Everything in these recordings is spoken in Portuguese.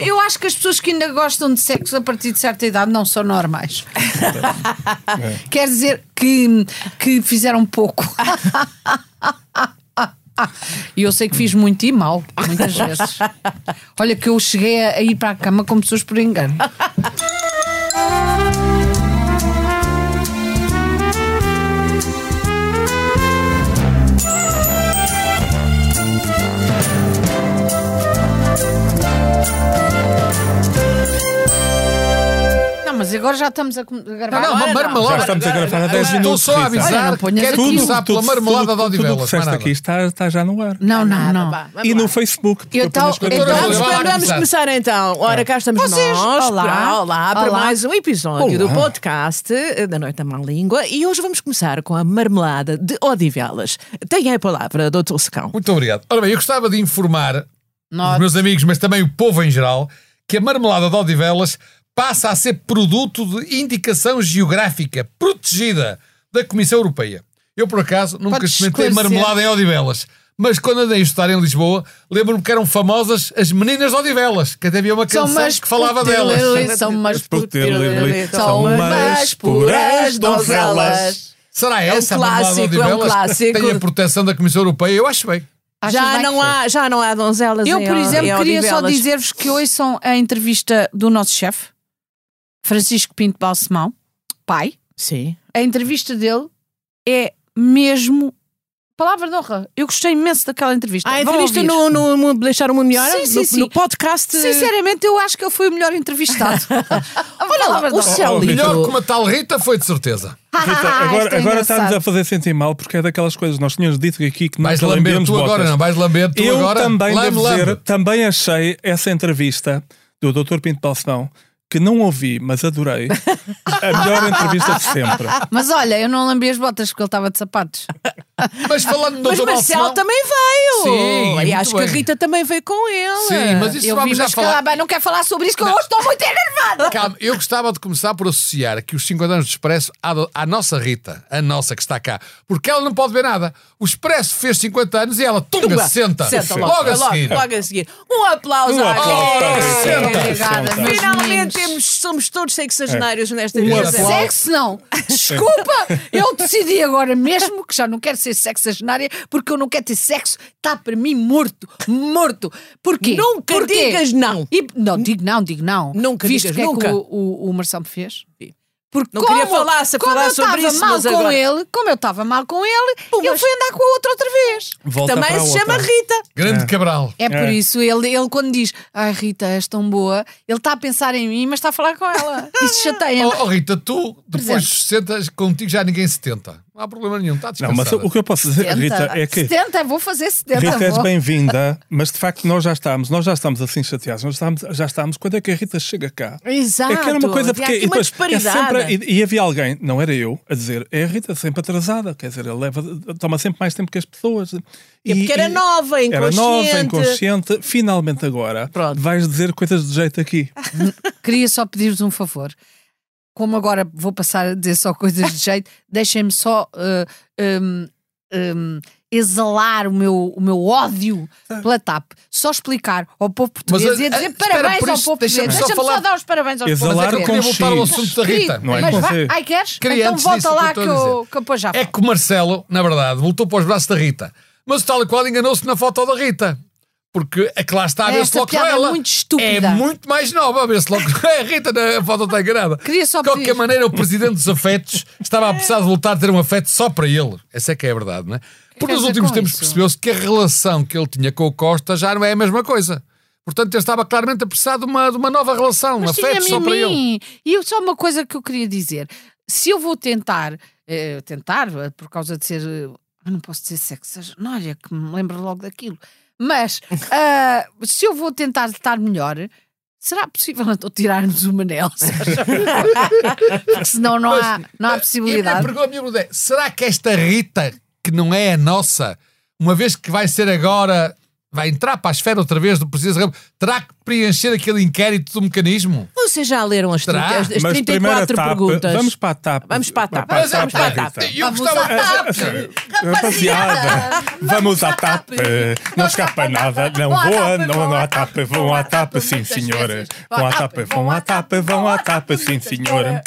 eu acho que as pessoas que ainda gostam de sexo a partir de certa idade não são normais. Quer dizer que, que fizeram pouco. E eu sei que fiz muito e mal, muitas vezes. Olha, que eu cheguei a ir para a cama com pessoas por engano. Mas agora já estamos a, gravar. Não, não, uma Já marmelada. estamos a gravar há 10 Estou minutos. só a avisar Olha, não que quero começar pela marmelada de tudo, tudo o que Odivelas. disseste aqui está, está já no ar. Não, não, não. Vá, vamos E no Facebook. eu Vamos, começar. então. Ora, cá estamos Vocês, nós. olá. olá, para mais um episódio do podcast eh, da Noite à Má Língua. E hoje vamos começar com a marmelada de Odivelas. Tem a palavra, doutor Secão. Muito obrigado. Ora bem, eu gostava de informar Note. os meus amigos, mas também o povo em geral, que a marmelada de Odivelas passa a ser produto de indicação geográfica protegida da Comissão Europeia. Eu, por acaso, nunca Podes experimentei esclarecer? marmelada em Odivelas. Mas quando andei a estudar em Lisboa, lembro-me que eram famosas as meninas de Odivelas, que até havia uma canção que falava delas. São umas putilili, São umas puras donzelas. Será essa É um a marmelada de clássico, é um Odivelas? clássico. Tem a proteção da Comissão Europeia? Eu acho bem. Achas Já bem? não, há, já não há donzelas Eu, em por exemplo, em queria só Odivelas. dizer-vos que ouçam a entrevista do nosso chefe, Francisco Pinto Balsemão, pai. Sim. A entrevista dele é mesmo. Palavra de honra. Eu gostei imenso daquela entrevista. Há Vão entrevista no, no, no Deixar o Mundo Melhor? Sim, sim, no, sim. no podcast. Sinceramente, eu acho que ele foi o melhor entrevistado. Olha lá, o Oh, Célio. Rita, Melhor que uma tal Rita foi de certeza. Rita, Isto agora, é agora estamos a fazer sentir mal porque é daquelas coisas. Nós tínhamos dito aqui que nós lambemos tu agora, botas. não? Vais lamber tu Eu agora? também Lambe, devo dizer, lambe. também achei essa entrevista do Dr. Pinto Balsemão que não ouvi, mas adorei. A melhor entrevista de sempre. Mas olha, eu não lambi as botas porque ele estava de sapatos. Mas falando do Mas Dr. Marcelo Balsemão- também veio. Sim, e muito acho que a bem. Rita também veio com ele. Sim, mas isso eu vi, vamos já mas falar. não quero falar sobre isso, que eu estou muito enervada. Calma, eu gostava de começar por associar aqui os 50 anos do Expresso à, do- à nossa Rita, a nossa que está cá, porque ela não pode ver nada. O Expresso fez 50 anos e ela, tunga, Tumba, senta. Senta logo, logo, a seguir. Logo a seguir. Um aplauso Um à. Obrigada, Finalmente temos, somos todos sexagenários nesta Um vida. aplauso. Sexo não. Desculpa, eu decidi agora mesmo que já não quero ser sexagenária porque eu não quero ter sexo. Está para mim morto. Morto. Porquê? Nunca Porquê? digas não. E- não, digo não, digo não. Nunca Viste digas o que nunca. é que o, o, o Marcelo me fez? Porque Não como, queria falar- se como falar eu sobre estava isso, mal mas com agora- ele, como eu estava mal com ele, ele foi andar com a outra outra vez. Volta Também se chama. Rita. Grande Cabral. É por É. isso, ele, ele quando diz Ai Rita, és tão boa, ele está a pensar em mim, mas está a falar com ela. Isso chateia. Oh, oh, Rita, tu, depois exemplo. dos 60, contigo já ninguém se tenta. Não há problema nenhum, está Não, mas o que eu posso dizer, Rita, é que 70, vou fazer 70. Rita, és bem-vinda, mas de facto nós já estamos, nós já estamos assim chateados, nós estamos, já estamos, quando é que a Rita chega cá? Exato. É que era uma coisa porque e uma depois, é sempre, e, e havia alguém, não era eu, a dizer é a Rita sempre atrasada, quer dizer, ela leva, toma sempre mais tempo que as pessoas. É porque era nova, Era nova, inconsciente. inconsciente. Finalmente agora Pronto. vais dizer coisas de jeito aqui. Queria só pedir-vos um favor. Como agora vou passar a dizer só coisas de jeito, deixem-me só uh, um, um, exalar o meu, o meu ódio pela TAP. Só explicar ao povo português Mas, e a eh, dizer espera, parabéns ao povo português. deixa-me só só, falar- dar os parabéns Exalar é que eu povos queria com voltar ao X. assunto da Rita. Querido, Não é mas vai, C. ai, queres? Queria, então volta o lá que eu, que depois já É falo. que o Marcelo, na verdade, voltou para os braços da Rita. Mas o tal e qual enganou-se na foto da Rita. Porque a que lá está a ver-se logo é ela. muito estúpida. É muito mais nova a ver-se logo. É a Rita, na foto está enganada. Queria só de qualquer pedir- maneira, o presidente dos afetos estava a precisar de voltar a ter um afeto só para ele. Essa é que é a verdade, não é? Porque nos últimos tempos percebeu-se que a relação que ele tinha com o Costa já não é a mesma coisa. Portanto, ele estava claramente a precisar de uma, de uma nova relação, um afeto só para ele. E só uma coisa que eu queria dizer. Se eu vou tentar, eh, tentar, eh, por causa de ser. eh, eu não posso dizer sexo, não, olha, que me lembro logo daquilo. Mas ah, se eu vou tentar estar melhor, será possível então tirarmos o Manel? Porque senão não há, não há E a possibilidade. pergunta, a minha pergunta é: será que esta Rita, que não é a nossa, uma vez que vai ser agora vai entrar para a esfera outra vez do Presidente da República, terá que preencher aquele inquérito do mecanismo? Vocês já leram as, Será? 30, as, as Mas primeira 34 etapa, perguntas? vamos para a TAP. Vamos para a TAP. A Vamos para a TAP. Eu Vamos gostava. Rapaziada, vamos à TAP. Não escapa nada. Não Vão à voa, não, à à TAP. Vão à TAP, sim, vezes. Vão à TAP, vão à TAP, vão à TAP, sim, senhora.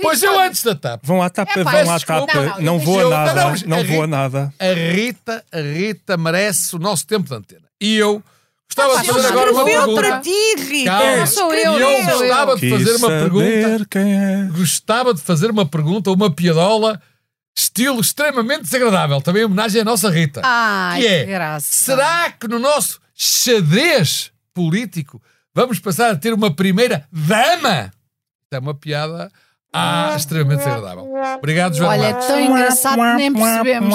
Pois eu antes da TAP. Vão à TAP, Epá, vão à desculpa. TAP. Não, não, Não voa eu- nada, não, a voa Rita- nada. A Rita, a Rita merece o nosso tempo de antena. E eu gostava de fazer agora uma pergunta. para ti, Rita. Calma. Não sou eu, E eu não sou eu. gostava de fazer Quis uma pergunta. saber quem é. Gostava de fazer uma pergunta, uma piadola, estilo extremamente desagradável. Também em homenagem à nossa Rita. Ai, que é, graça. será que no nosso xadrez político vamos passar a ter uma primeira dama? Isto é uma piada ah, extremamente desagradável. Obrigado, João. Olha, é tão engraçado que nem percebemos.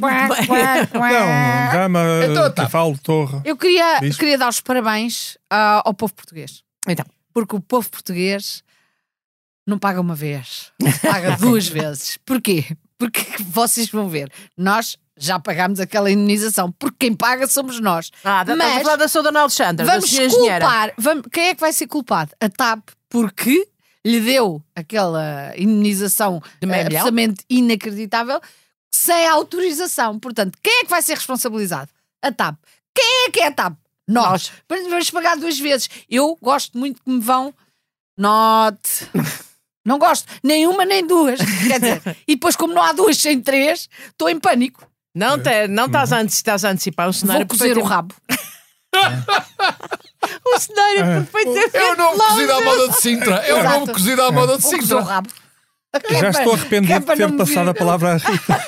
Não, dama Então que falo torre. Eu queria, Diz. queria dar os parabéns ah, ao povo português. Então. Porque o povo português não paga uma vez, paga duas vezes. Porquê? Porque vocês vão ver, nós já pagámos aquela indenização, porque quem paga somos nós. Ah, da, Mas- falar da sua Dona Alexandra, da Vamos engenheira. culpar, vamos- quem é que vai ser culpado? A TAP, porque lhe deu aquela indenização De meio milhão? absolutamente inacreditável sem autorização. Portanto, quem é que vai ser responsabilizado? A TAP. Quem é que é a TAP? Nós. Mas Vamos pagar duas vezes. Eu gosto muito que me vão. Note. Não gosto. Nem uma nem duas. Quer dizer, e depois, como não há duas sem três, estou em pânico. Não, te, não estás, a, estás a antecipar o cenário. Vou cozer o perfeitamente- rabo. O cenário perfeitamente Eu não me cozido à moda de Sintra. Eu não me Exato. cozido à moda de o Sintra. Já estou arrependido de ter passado a palavra à Rita.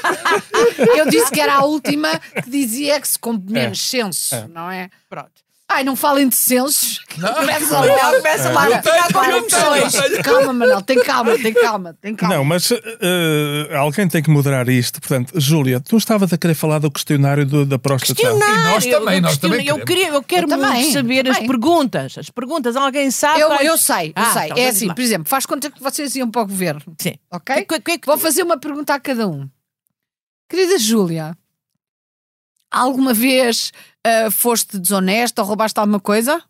Eu disse que era a última que dizia que se com menos senso, não é? Pronto. Ai, não falem de sensos. Começa começa lá a ficar tenho, com eu emoções. tenho, eu tenho. Calma, Manel, tem calma, tem calma, tem calma. Não, mas eh, alguém tem que moderar isto. Portanto, Júlia, tu estavas a querer falar do questionário do- da próstata. Questionário. E nós também, eu nós também Eu, queria, eu quero Eu muito também, saber as também. perguntas. As perguntas, alguém sabe? Eu, quais- eu sei, eu Ah, sei. então é assim, lá. por exemplo, faz conta que vocês iam para o governo, Sim. ok? Que- que- que- Vou fazer uma pergunta a cada um. Querida Júlia, alguma vez ah, foste desonesta ou roubaste alguma coisa?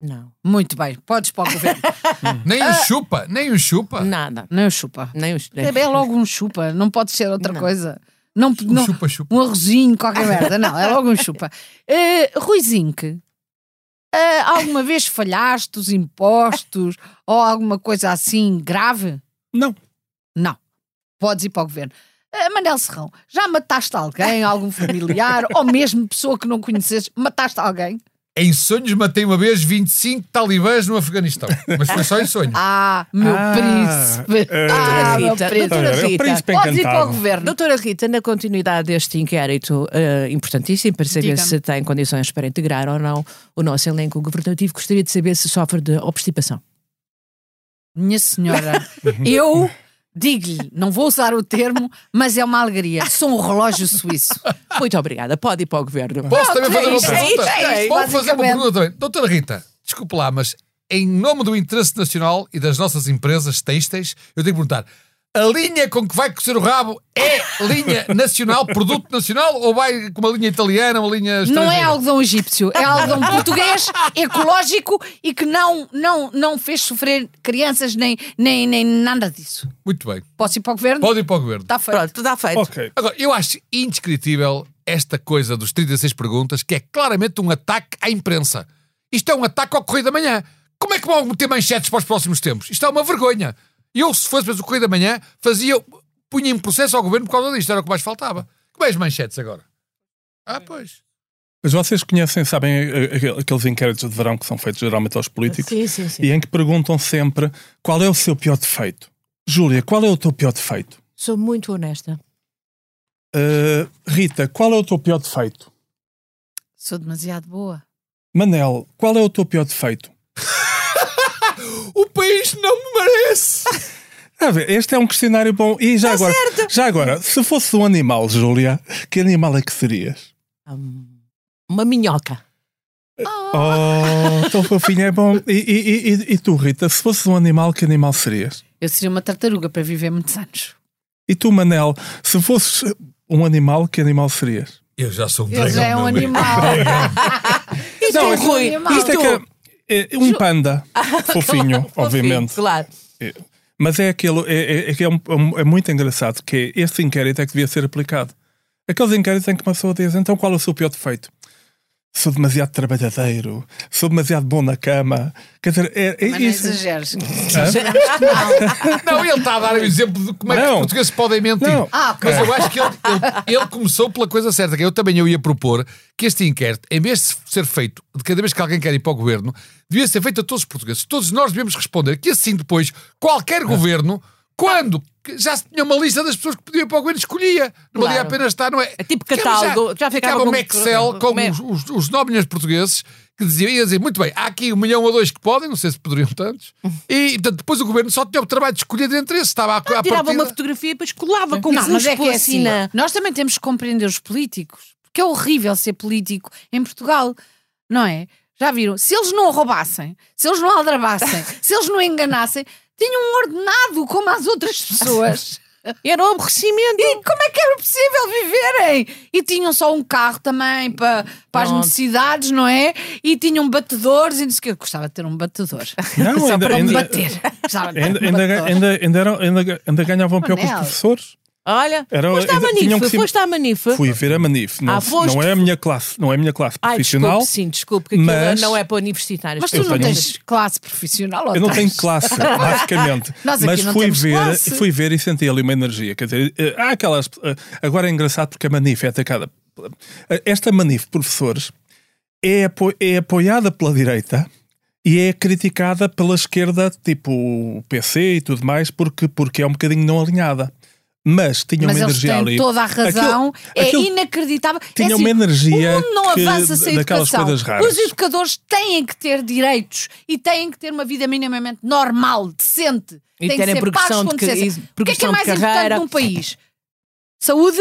Não, Muito bem, podes para o governo. Nem um chupa, nem um chupa. nada. Não chupa. Nem os... É bem logo um chupa, não pode ser outra Não. coisa. Não, Um não, chupa-chupa. um arrozinho, qualquer merda. Não, é logo um chupa. Uh, Rui uh, alguma vez falhaste os impostos ou alguma coisa assim grave? Não. Não. Podes ir para o governo. Uh, Manel Serrão, já mataste alguém, algum familiar ou mesmo pessoa que não conheces? Mataste alguém? Em sonhos matei uma vez 25 talibãs no Afeganistão. Mas foi só em sonho. Ah, meu Ah, príncipe. eh, ah, meu Rita, príncipe. doutora Rita, príncipe Podes ir para o encantado. governo. Doutora Rita, na continuidade deste inquérito eh, importantíssimo para saber se tem condições para integrar ou não o nosso elenco governativo, gostaria de saber se sofre de obstipação. Minha senhora, eu digo-lhe, não vou usar o termo, mas é uma alegria. Sou um relógio suíço. Muito obrigada. Pode ir para o governo. Posso também fazer uma isto, é pergunta? é Posso fazer uma pergunta também? Doutora Rita, desculpe lá, mas em nome do interesse nacional e das nossas empresas têxteis, eu tenho que perguntar: a linha com que vai cozer o rabo é linha nacional, produto nacional, ou vai com uma linha italiana, uma linha Não é estrangeira? algodão egípcio, é algodão português, ecológico e que não, não, não fez sofrer crianças nem, nem, nem nada disso. Muito bem. Posso ir para o governo? Pode ir para o governo. Está feito. Pronto, está feito. Ok. Agora, eu acho indescritível esta coisa dos 36 perguntas, que é claramente um ataque à imprensa. Isto é um ataque ao Correio da Manhã. Como é que vão meter manchetes para os próximos tempos? Isto é uma vergonha. Eu, se fosse mais o Correio da Manhã, fazia, punha em processo ao governo por causa disto. Era o que mais faltava. Como é as manchetes agora? Ah, pois. Mas vocês conhecem, sabem, aqu- aqueles inquéritos de verão que são feitos geralmente aos políticos Sim, sim, sim. e em que perguntam sempre qual é o seu pior defeito. Júlia, qual é o teu pior defeito? Sou muito honesta. Uh, Rita, qual é o teu pior defeito? Sou demasiado boa. Manel, qual é o teu pior defeito? O país não me merece! A ver, este é um questionário bom. E já agora, já agora, se fosse um animal, Júlia, que animal é que serias? Hum, uma minhoca. Oh, tão fofinho, é bom. E, e- e- e tu, Rita, se fosse um animal, que animal serias? Eu seria uma tartaruga para viver muitos anos. E tu, Manel, se fosses um animal, que animal serias? Eu já sou um Ele já é um dragão. animal. Não, é que- Rui, isto é que um panda fofinho, obviamente. Claro. É. Mas é aquilo, é, é, é é, um- é muito engraçado que este inquérito é que devia ser aplicado. Aqueles inquéritos em que uma pessoa diz, então qual é o seu pior defeito? Sou demasiado trabalhadeiro, sou demasiado bom na cama. Quer dizer, é, é Mas não isso. exageres. Não, ele está a dar o exemplo de como é que Não. os portugueses podem mentir. Não. Ah. Mas eu acho que ele, ele- ele começou pela coisa certa, que eu também eu ia propor que este inquérito, em vez de ser feito de cada vez que alguém quer ir para o governo, devia ser feito a todos os portugueses. Todos nós devemos responder que assim depois, qualquer governo, quando já se tinha uma lista das pessoas que podiam ir para o governo, escolhia. Não valia a Claro. pena estar, não é? É tipo catálogo, já ficava ficava um Excel com é? os, os, os 9 milhões de portugueses que diziam, ia dizer, muito bem, há aqui um milhão ou dois que podem, não sei se poderiam tantos, e portanto, depois o governo só tinha o trabalho de escolher entre esses, estava à, à Tirava partida. uma fotografia e depois colava com Não, mas é que é assim. na... Nós também temos que compreender os políticos. Porque é horrível ser político em Portugal. Não é? Já viram? Se eles não roubassem, se eles não aldrabassem, se eles não enganassem, tinham um ordenado como as outras pessoas. Era um aborrecimento. E como é que era possível viverem? E tinham só um carro também para, para as Pronto. necessidades, não é? E tinham batedores e não sei o que. Eu gostava de ter um batedor. Não, Só ainda- para me ainda- bater. Gostava de ter Ainda, um ainda, batedor. ainda, ainda, eram- ainda, ainda ganhavam pior que os Manel. professores. Olha, Era- foste à ainda tinham Manifa, que se- foste à Manifa. Fui ver a Manif. Não, Ah, foste? não é a minha classe, não é a minha classe Ai, profissional. desculpe, sim, desculpe, que aquilo mas- não é para universitários. Mas tu Eu não tenho um- tens classe profissional? ou Eu não tenho classe, basicamente. Nós aqui Mas não fui temos ver, classe. fui ver e senti ali uma energia. Quer dizer, eh, há aquelas. eh, Agora é engraçado porque a Manif é atacada. Eh, Esta Manif, professores, é, apo- é apoiada pela direita e é criticada pela esquerda, tipo o PC e tudo mais, porque, porque é um bocadinho não alinhada. Mas tinha Mas uma energia ali. toda a razão. Aquilo- é aquilo- inacreditável. tinha é uma energia O mundo não que- avança sem daquelas educação. coisas raras. Os educadores têm que ter direitos e têm que ter uma vida minimamente normal, decente. E Têm terem que ser progressão pagos com de ca- decência. e O que é que é mais carreira. importante num país? Saúde,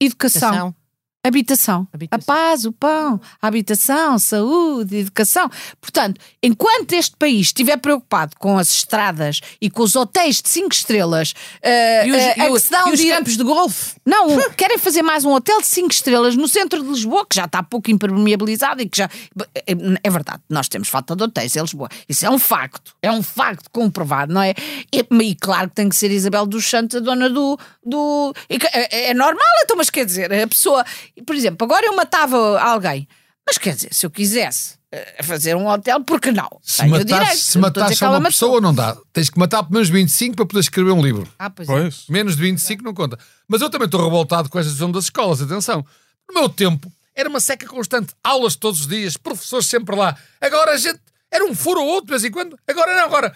educação. Educação. Habitação. Habitação. A paz, o pão, a habitação, saúde, educação. Portanto, enquanto este país estiver preocupado com as estradas e com os hotéis de 5 estrelas, eh, E os, eh, e os- e os campos de golfe. não, querem fazer mais um hotel de 5 estrelas no centro de Lisboa, que já está pouco impermeabilizado e que já. É, é verdade, nós temos falta de hotéis em Lisboa. Isso é um facto. É um facto comprovado, não é? E, e claro que tem que ser Isabel dos Santos, a dona do. do é, é normal, então, mas quer dizer, a pessoa. Por exemplo, agora eu matava alguém. Mas quer dizer, se eu quisesse eh, fazer um hotel, por que não? Se Tenho o matar, direito. se só uma matou. pessoa, não dá. Tens que matar pelo menos 25 para poder escrever um livro. Ah, pois é. Pois. Menos de 25 não conta. Mas eu também estou revoltado com esta decisão das escolas. Atenção. No meu tempo, era uma seca constante. Aulas todos os dias, professores sempre lá. Agora a gente. Era um furo ou outro de vez em quando. Agora não, agora.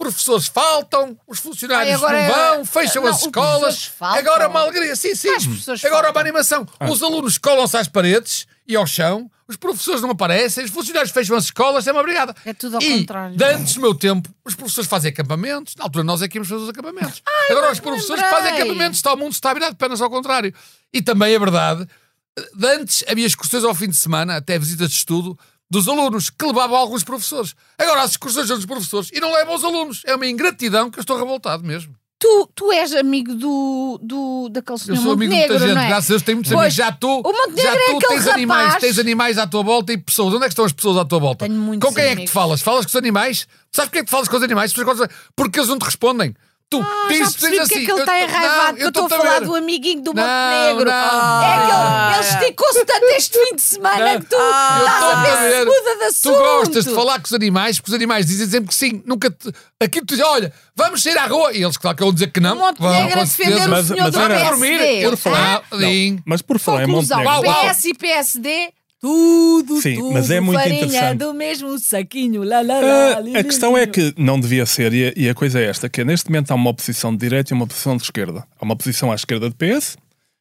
Professores faltam, os funcionários Ai, agora não é- vão, fecham não, as os escolas. professores faltam. Agora é uma alegria. Sim, sim. Agora é faltam. uma animação. Os alunos colam-se às paredes e ao chão. Os professores não aparecem, os funcionários fecham as escolas, é uma obrigada. É tudo ao e, contrário. de antes do meu tempo, os professores fazem acampamentos. Na altura, nós é que íamos fazer os acampamentos. Agora, os professores que fazem lembrei. acampamentos, está o mundo está virado de pernas ao contrário. E também é verdade, de antes havia excursões ao fim de semana, até visitas de estudo, dos alunos que levavam alguns professores. Agora, as excursões são dos professores e não levam os alunos. É uma ingratidão que eu estou revoltado mesmo. Tu, tu és amigo do, do, daquele Eu senhor sou amigo de muita gente, é? graças a Deus tenho muitos Pois, amigos. Já tu, já é tu aquele tens animais, rapaz- tens animais à tua volta e pessoas. Onde é que estão as pessoas à tua volta? Tenho muitos com quem é que amigos. te falas? Falas com os animais? Sabes porquê é que te falas com os animais? Porque eles não te respondem. Tu Ah, já dizes percebi porque é assim, que ele está enraivado, não, que eu estou a falar ver. do amiguinho do Não, Montenegro. não. É que ele, ele esticou-se tanto este fim de semana Não. que tu Eu estás a estou ver a se ver. muda de Tu assunto. gostas de falar com os animais, porque os animais dizem sempre que sim. Nunca te... Aqui tu dizes, olha, vamos sair à rua. E eles, claro, que vão dizer que não. O Montenegro vão, a defender o Mas- senhor mas do era- dormir. PSD. Por falar- Não, sim. Mas por falar em Montenegro. PS e PSD, tudo, Sim, tudo, mas é muito farinha interessante. do mesmo saquinho. Lá, lá, lá, a questão é que não devia ser, e a, e a coisa é esta: que neste momento há uma oposição de direita e uma oposição de esquerda. Há uma oposição à esquerda do PS,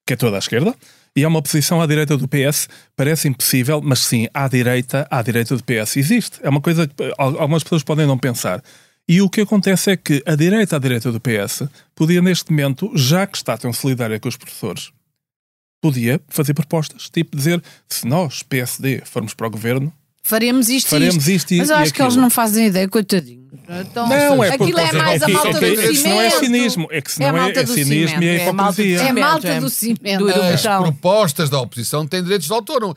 que é toda a esquerda, e há uma oposição à direita do PS. Parece impossível, mas sim, à direita, à direita do PS existe. É uma coisa que eh, al- algumas pessoas podem não pensar. E o que acontece é que a direita, à direita do PS, podia neste momento, já que está tão solidária com os professores, podia fazer propostas, tipo dizer, se nós, PSD, formos para o governo, Faremos isto e Faremos isto e- Mas eu e acho que eles não fazem ideia, coitadinho. Então, Não, é aquilo porque é mais a que- malta é que- é cimento. não é cinismo, é que se É a não é, é cinismo e é cimento, é a malta do hipocrisia. É malta é do cimento. As propostas da oposição têm direitos de autor.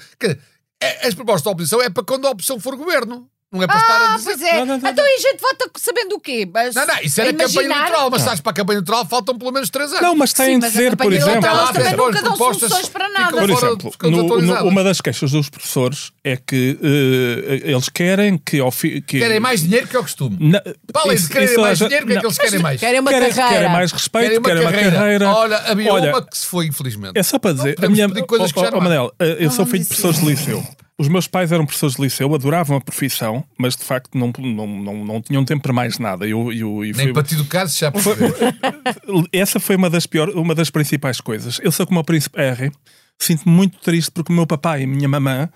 É- as propostas da oposição é para quando a opção for governo. Não é para estar a Ah, dizer. pois é. Não, não, não, Então e a gente vota sabendo o quê? Mas Não, não, isso era campanha imaginar- eleitoral, mas estás para a campanha eleitoral faltam pelo menos três anos. Não, mas Sim, têm de mas a dizer, por campanha exemplo. eleitoral Elas também nunca dão propostas soluções para ficam nada. Por fora- exemplo, no- no- uma das queixas dos professores é que eh, eles querem que, ao fi- que Querem mais dinheiro que é o costume. Na, Para além de isso- querem isso mais já- dinheiro, o que é que não. eles querem mais? Querem uma Querem, carreira. querem mais respeito, Querem querem uma carreira. Olha, havia Olha, uma que se foi, infelizmente. É só para dizer, a podemos minha, pedir coisas que já oh, não oh, há. Manel, eh, eu sou filho de professores de liceu. Os meus pais eram professores de liceu, adoravam a profissão, mas de facto não, não, não, não tinham tempo para mais nada. Eu, eu, e Nem foi- para ti do caso, já percebi. essa foi uma das, pior, uma das principais coisas. Eu sou como o príncipe R, sinto-me muito triste porque o meu papai e a minha mamã.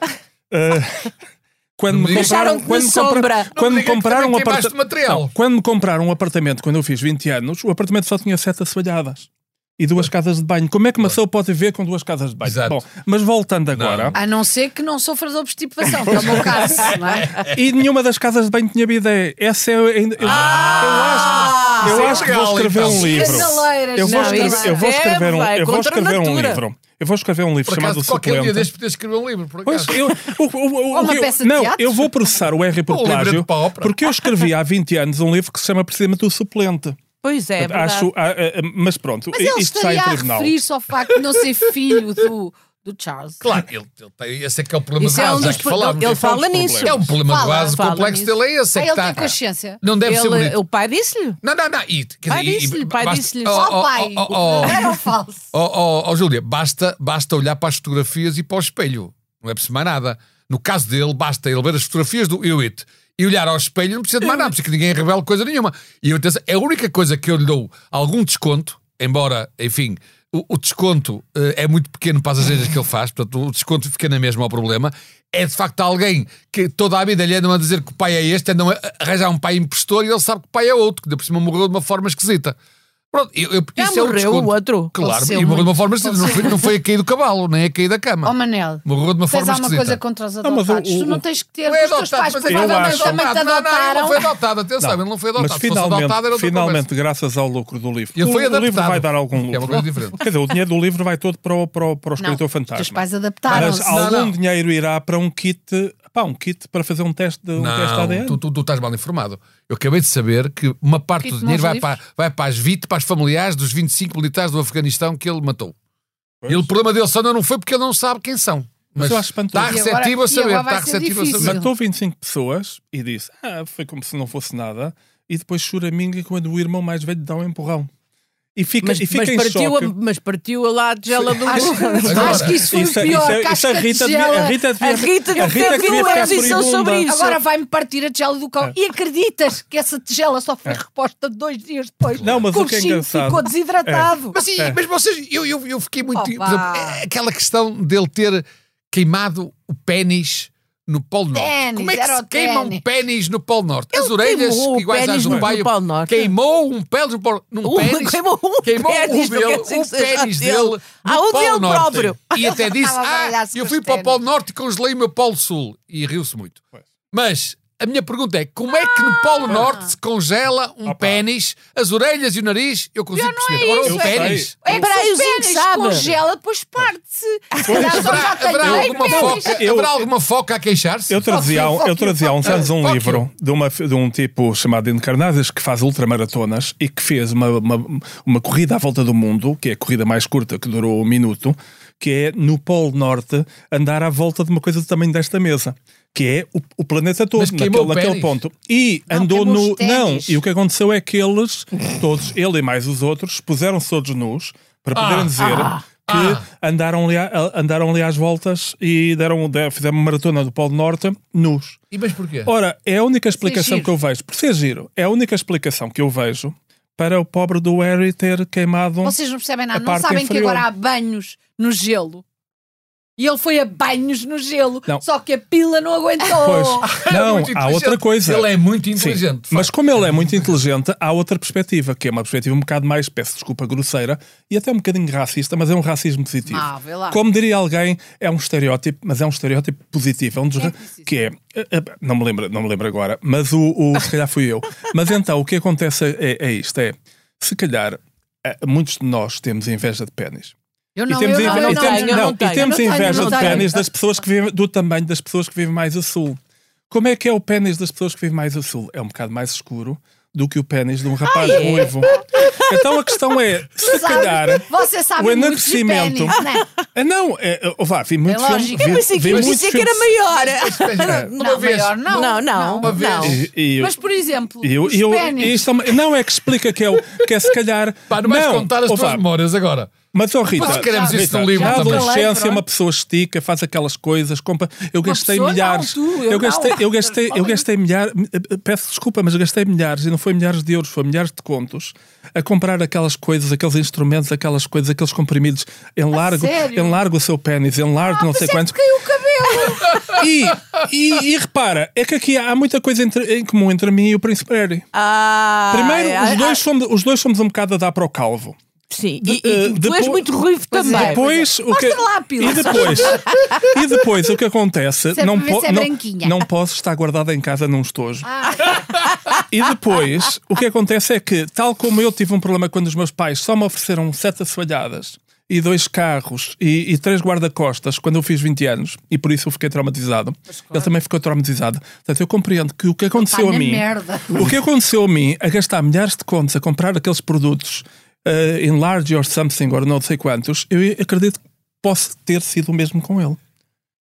eh, quando me compraram, quando me compra- quando me compraram um apartamento, quando me compraram um apartamento quando eu fiz 20 anos, o apartamento só tinha sete assoalhadas e duas casas de banho. Como é que uma pessoa pode viver com duas casas de banho? Exato. Bom, mas voltando agora, A não ser que não sofras de obstipação, que é o meu caso, não é? e nenhuma das casas de banho tinha bidé. Essa é ainda. Eu, Ah! eu acho, eu acho que vou escrever então. um livro. Escaleiras, Eu vou não, escrever, eu vou é, escrever um, eu vou escrever um livro. Eu vou escrever um livro Por acaso, chamado qualquer dia deste escrever um livro, por Pois, acaso. eu, o- o- o- Ou uma eu- peça de não, teatro. eu vou processar o R por plágio porque eu escrevi há 20 anos um livro que se chama precisamente O Suplente. Pois é, é. Acho, ah, ah, ah, mas pronto, Mas ele isto em estaria a referir-se ao facto de não ser filho do, do Charles. Claro, ele, ele tem, esse é que é o problema Isso de é base, um já dos que falámos. ele É fala um nisso. É um problema de Fala, base, fala o complexo nisso. dele é esse. É Ah, que ele está, tem consciência. não deve ser Ele- bonito. o pai disse-lhe. Não, não, não. E, quer Pai dizer, e- disse-lhe, pai basta- disse-lhe. Oh, Ó oh, pai, oh, oh, era ou falso? Oh, oh, oh, Júlia, basta, basta olhar para as fotografias e para o espelho. Não é preciso mais nada. No caso dele, basta ele ver as fotografias do Eu It e olhar ao espelho, não precisa de mais nada, precisa que ninguém revele coisa nenhuma. E eu, atenção, é a única coisa que eu lhe dou algum desconto, embora, enfim, o, o desconto eh, é muito pequeno para as agências que ele faz, portanto, o desconto fica na mesma ao problema. É de facto alguém que toda a vida lhe andam a dizer que o pai é este, andam a arranjar um pai impostor e ele sabe que o pai é outro, que de por cima morreu de uma forma esquisita. Pronto, eu, eu, Já isso é o morreu desconto. o outro? Claro, Faleceu e morreu de uma muito. forma esquisita. Não foi, não foi a cair do cavalo, nem a cair da cama. Ó Manel, Morreu de uma tens forma alguma esquisita. coisa contra os mas o- adotados? o- tu não tens que ter, Não é os teus adotado, pais mas provavelmente também te Não, não, não, ele não foi adotado, atenção, ele não foi adotado. Mas Se fosse adotado, era finalmente, outra finalmente graças ao lucro do livro, Ele o, foi o livro adaptado. vai dar algum Que é uma lucro. coisa diferente. Quer dizer, o dinheiro do livro vai todo para o, para o, para o Não, escritor os teus fantasma. pais Mas adaptaram-se. Não, algum não. dinheiro irá para um kit, pá, um kit para fazer um teste de um teste Não, ADN. tu, tu, tu estás mal informado. Eu acabei de saber que uma parte Kit do dinheiro mãos vai para, vai para as VIT, para as familiares dos 25 militares do Afeganistão que ele matou. Pois. E o problema dele só não foi porque ele não sabe quem são. Mas Mas está agora- receptivo a saber. Está receptivo a saber. Matou 25 pessoas e disse: Ah, foi como se não fosse nada. E depois choraminga quando o irmão mais velho dá um empurrão. E fica, Mas, e fica mas em partiu a, mas partiu a lá a tigela do Acho, Agora, acho que isso foi Isso, o é- pior. isso, é- isso a Rita devia, a Rita devia, a Rita a Rita devia sobre isso. Agora vai-me partir a tigela do cão. E acreditas que essa tigela só foi reposta dois dias depois? Não, mas o que é engraçado- ficou desidratado. Mas, sim, É. mas vocês, eu, eu, eu fiquei muito. Exemplo, é aquela questão dele ter queimado o pênis no Polo Norte. Ténis, Como é que se o queima um pênis no Polo Norte? As Ele orelhas queimou o iguais às do no- pai. Norte. Queimou um pênis no Polo Num Um- pênis. queimou um queimou pénis, o não dele, seja pênis dele. Ah, Polo dele Norte. próprio. E até disse: Ah, eu fui para o ténis." Polo Norte e congelei o meu Polo Sul. E riu-se muito. Mas. A minha pergunta é: como é que no Polo Norte se congela um pênis, as orelhas e o nariz? Eu consigo perceber. Agora, isso, o é pênis. É que aí, o pênis sabe. congela, depois parte-se. Só Haverá, já tem haverá alguma pênis. foca, Eu- haverá alguma foca a queixar-se? Eu trazia, you, eu trazia há uns anos um Fuck livro de, uma, de um tipo chamado Encarnadas que faz ultramaratonas e que fez uma, uma, uma corrida à volta do mundo, que é a corrida mais curta, que durou um minuto, que é no Polo Norte andar à volta de uma coisa do tamanho desta mesa. Que é o, o planeta todo, naquele, naquele ponto. E Não, andou no. Não, e o que aconteceu é que eles, todos, ele e mais os outros, puseram-se todos nus para poderem Ah, dizer ah, que ah. andaram, ali, andaram ali às voltas e deram, de- fizeram uma maratona do Polo Norte nus. E mas porquê? Ora, é a única explicação que eu vejo, por ser giro, é a única explicação que eu vejo para o pobre do Harry ter queimado um. Vocês não percebem nada. Não parte sabem que inferior. agora há banhos no gelo. E ele foi a banhos no gelo. Não. Só que a pila não aguentou. Pois. Não, muito há outra coisa. Ele é muito inteligente. Mas como ele é muito inteligente, há outra perspectiva, que é uma perspectiva um bocado mais, peço desculpa, grosseira e até um bocadinho racista, mas é um racismo positivo. Ah, vê lá. Como diria alguém, é um estereótipo, mas é um estereótipo positivo. É um dos, é que é, eh, eh, não me lembro, não me lembro agora, mas o, o se calhar fui eu. Mas então o que acontece é, é isto: é se calhar eh, muitos de nós temos inveja de pênis. Eu não, e temos, eu não, eu não, temos- não não, tenho, e temos não tenho, inveja eu de não tenho. pênis das pessoas que vivem, do tamanho das pessoas que vivem mais a sul. Como é que é o pênis das pessoas que vivem mais a sul? É um bocado mais escuro do que o pênis de um rapaz ruivo. Então a questão é, se Sabe, calhar, Você sabe o muito de enaltecimento. pênis, né? Ah, não, é, vá, vi muito É filme. Eu pensei que dizer que era maior. Uma Não, vez. maior não. Não, não. Uma vez. não. E- e eu- Mas, por exemplo, eu, os eu- pênis. isto é não é que explica que é, que é se calhar. Pá, não vais contar as tuas memórias agora. Mas, oh Rita, Mas queremos Rita, isso num livro na adolescência Pronto. uma pessoa estica, faz aquelas coisas, compra. Eu gastei pessoa não, milhares. tu, eu não. gastei, eu gastei, eu gastei milhares. Peço desculpa, mas eu gastei milhares e não foi milhares de euros, foi milhares de contos a comprar aquelas coisas, aqueles instrumentos, aquelas coisas, aqueles comprimidos. Enlargo, sério? enlargo o seu pênis, enlargo não sei é quantos. caiu o cabelo. E, e, e repara, é que aqui há muita coisa entre- em comum entre mim e o Príncipe Harry. Ah, Primeiro, ah, os, dois ah, somos, os dois somos um bocado a dar para o calvo. Sim, e, e eh, tu depois- és muito ruivo é, também. Depois, o que, Mostra lá a pila. e depois, e depois o que acontece Sempre não, po- é não, não posso estar guardada em casa num estojo. Ah. E depois o que acontece é que, tal como eu tive um problema quando os meus pais só me ofereceram sete assoalhadas e dois carros e, e três guarda-costas quando eu fiz 20 anos e por isso eu fiquei traumatizado. Ele também ficou traumatizado. Portanto, eu compreendo que o que aconteceu a na mim, merda. o que aconteceu a mim a gastar milhares de contos a comprar aqueles produtos uh, em large or something or não sei quantos, eu acredito que posso ter sido o mesmo com ele.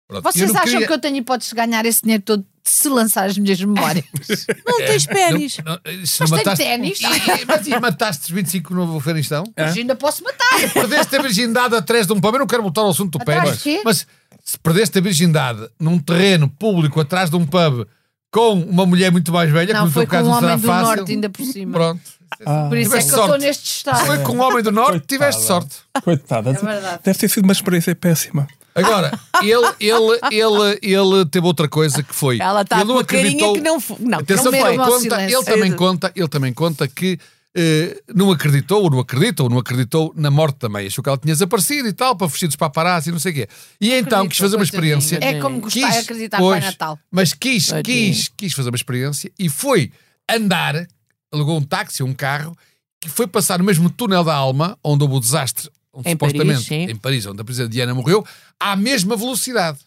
Pronto. Vocês acham queria- que eu tenho hipóteses de ganhar esse dinheiro todo se lançar as minhas memórias? Não tens pênis. Não, não, se Mas mataste- ténis. E, e- mas e mataste os 25 no Afeganistão? Mas ainda posso matar. Perdeste a virgindade atrás de um pub. Eu não quero voltar ao assunto do pênis. quê? Mas se perdeste a virgindade num terreno público atrás de um pub com uma mulher muito mais velha, Não, como no foi com caso um não será homem do fácil. norte ainda por cima. Pronto. Por isso é Tiveste que eu estou sorte. neste estado. Foi com um homem do norte, tiveste Coitada. sorte. Coitada. É verdade. Deve ter sido uma experiência péssima. Agora, ele, ele, ele, ele teve outra coisa que foi. Ela está ele com a carinha que não não, Atenção, não que ele, conta, ele também conta, ele também conta que não acreditou, ou não acredita, ou não acreditou na morte também. Achou que ela tinha desaparecido e tal, para fugir dos paparazzi e não sei o quê. E então quis fazer uma experiência. É como gostar de acreditar no pois, Pai Natal. Mas quis, Tadinho. quis, quis fazer uma experiência e foi andar, alugou um táxi, um carro, que foi passar no mesmo túnel da alma, onde houve o desastre, onde Em supostamente, Paris, em Paris, onde a princesa Diana morreu, à mesma velocidade.